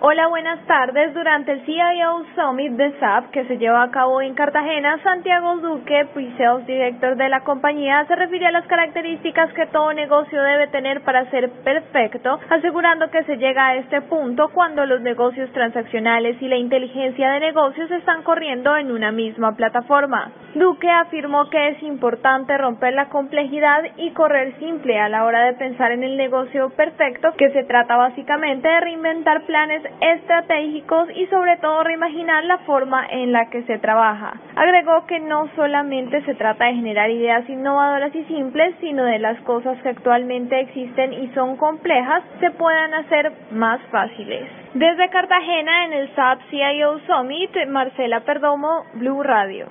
Hola, buenas tardes. Durante el CIO Summit de SAP que se lleva a cabo en Cartagena, Santiago Duque, pre-sales director de la compañía, se refirió a las características que todo negocio debe tener para ser perfecto, asegurando que se llega a este punto cuando los negocios transaccionales y la inteligencia de negocios están corriendo en una misma plataforma. Duque afirmó que es importante romper la complejidad y correr simple a la hora de pensar en el negocio perfecto, que se trata básicamente de reinventar planes estratégicos y sobre todo reimaginar la forma en la que se trabaja. Agregó que no solamente se trata de generar ideas innovadoras y simples, sino de las cosas que actualmente existen y son complejas, se puedan hacer más fáciles. Desde Cartagena, en el SAP CIO Summit, Marcela Perdomo, Blue Radio.